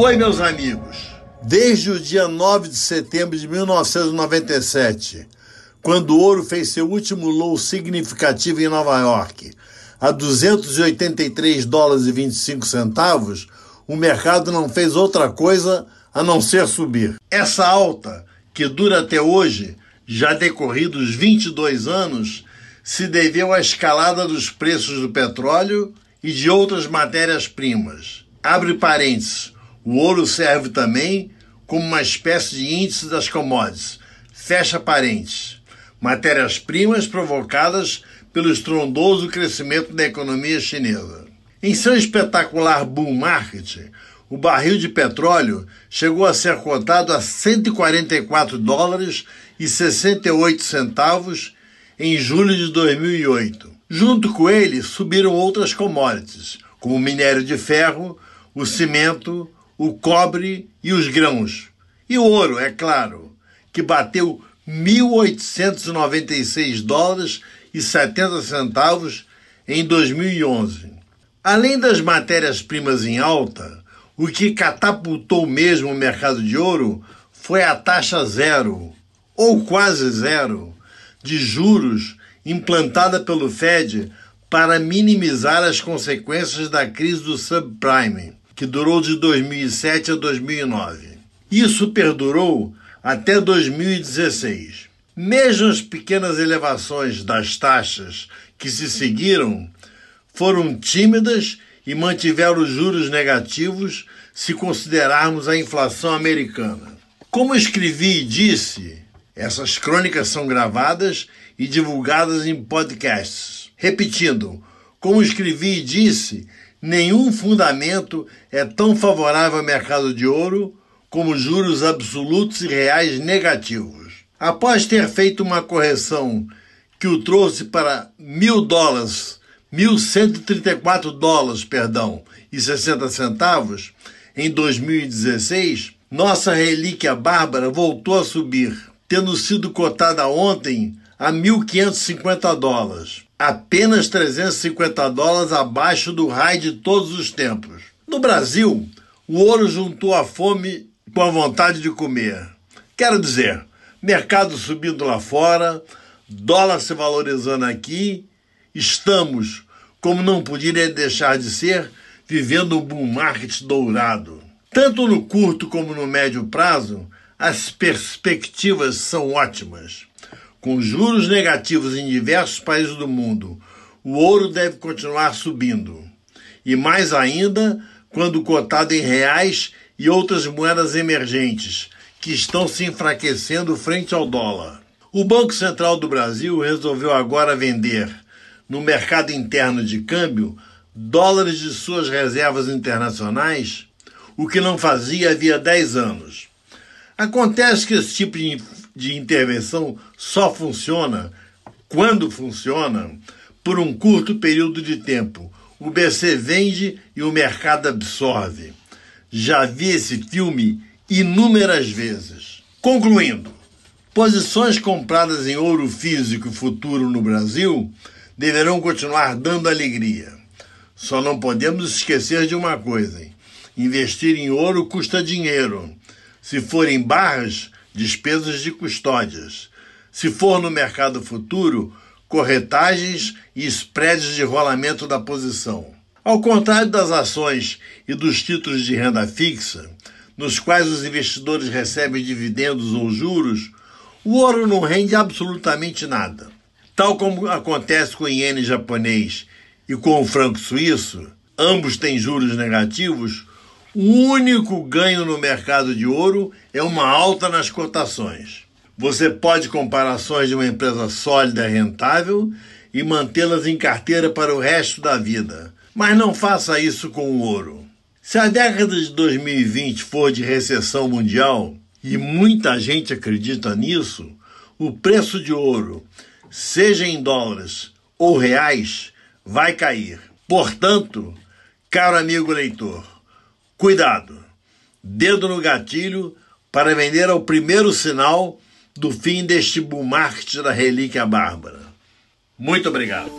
Oi, meus amigos. Desde o dia 9 de setembro de 1997, quando o ouro fez seu último low significativo em Nova York, a 283 dólares e 25 centavos, o mercado não fez outra coisa a não ser subir. Essa alta, que dura até hoje, já decorridos 22 anos, se deveu à escalada dos preços do petróleo e de outras matérias-primas. Abre parênteses, o ouro serve também como uma espécie de índice das commodities. Fecha parênteses. Matérias-primas provocadas pelo estrondoso crescimento da economia chinesa. Em seu espetacular bull market, o barril de petróleo chegou a ser cotado a 144 dólares e 68 centavos em julho de 2008. Junto com ele subiram outras commodities, como o minério de ferro, o cimento, o cobre e os grãos. E o ouro, é claro, que bateu 1.896 dólares e 70 centavos em 2011. Além das matérias-primas em alta, o que catapultou mesmo o mercado de ouro foi a taxa zero, ou quase zero, de juros implantada pelo Fed para minimizar as consequências da crise do subprime, que durou de 2007 a 2009. Isso perdurou até 2016. Mesmo as pequenas elevações das taxas que se seguiram foram tímidas e mantiveram os juros negativos se considerarmos a inflação americana. Como escrevi e disse, essas crônicas são gravadas e divulgadas em podcasts. Repetindo, como escrevi e disse, nenhum fundamento é tão favorável ao mercado de ouro como juros absolutos e reais negativos. Após ter feito uma correção que o trouxe para mil dólares, 1.134 dólares, perdão, e 60 centavos, em 2016, nossa relíquia bárbara voltou a subir, tendo sido cotada ontem a 1.550 dólares, apenas 350 dólares abaixo do high de todos os tempos. No Brasil, o ouro juntou a fome com a vontade de comer. Quero dizer, mercado subindo lá fora, dólar se valorizando aqui, estamos, como não poderia deixar de ser, vivendo um bull market dourado. Tanto no curto como no médio prazo, as perspectivas são ótimas. Com juros negativos em diversos países do mundo, o ouro deve continuar subindo. E mais ainda, quando cotado em reais e outras moedas emergentes, que estão se enfraquecendo frente ao dólar. O Banco Central do Brasil resolveu agora vender, no mercado interno de câmbio, dólares de suas reservas internacionais, o que não fazia havia 10 anos. Acontece que esse tipo de de intervenção só funciona, quando funciona, por um curto período de tempo. O BC vende e o mercado absorve. Já vi esse filme inúmeras vezes. Concluindo, posições compradas em ouro físico futuro no Brasil deverão continuar dando alegria. Só não podemos esquecer de uma coisa: hein? investir em ouro custa dinheiro. Se for em barras, despesas de custódias. Se for no mercado futuro, corretagens e spreads de rolamento da posição. Ao contrário das ações e dos títulos de renda fixa, nos quais os investidores recebem dividendos ou juros, o ouro não rende absolutamente nada. Tal como acontece com o iene japonês e com o franco suíço, ambos têm juros negativos, o único ganho no mercado de ouro é uma alta nas cotações. Você pode comprar ações de uma empresa sólida e rentável e mantê-las em carteira para o resto da vida. Mas não faça isso com o ouro. Se a década de 2020 for de recessão mundial, e muita gente acredita nisso, o preço de ouro, seja em dólares ou reais, vai cair. Portanto, caro amigo leitor, Cuidado! Dedo no gatilho para vender ao primeiro sinal do fim deste bull market da relíquia bárbara. Muito obrigado.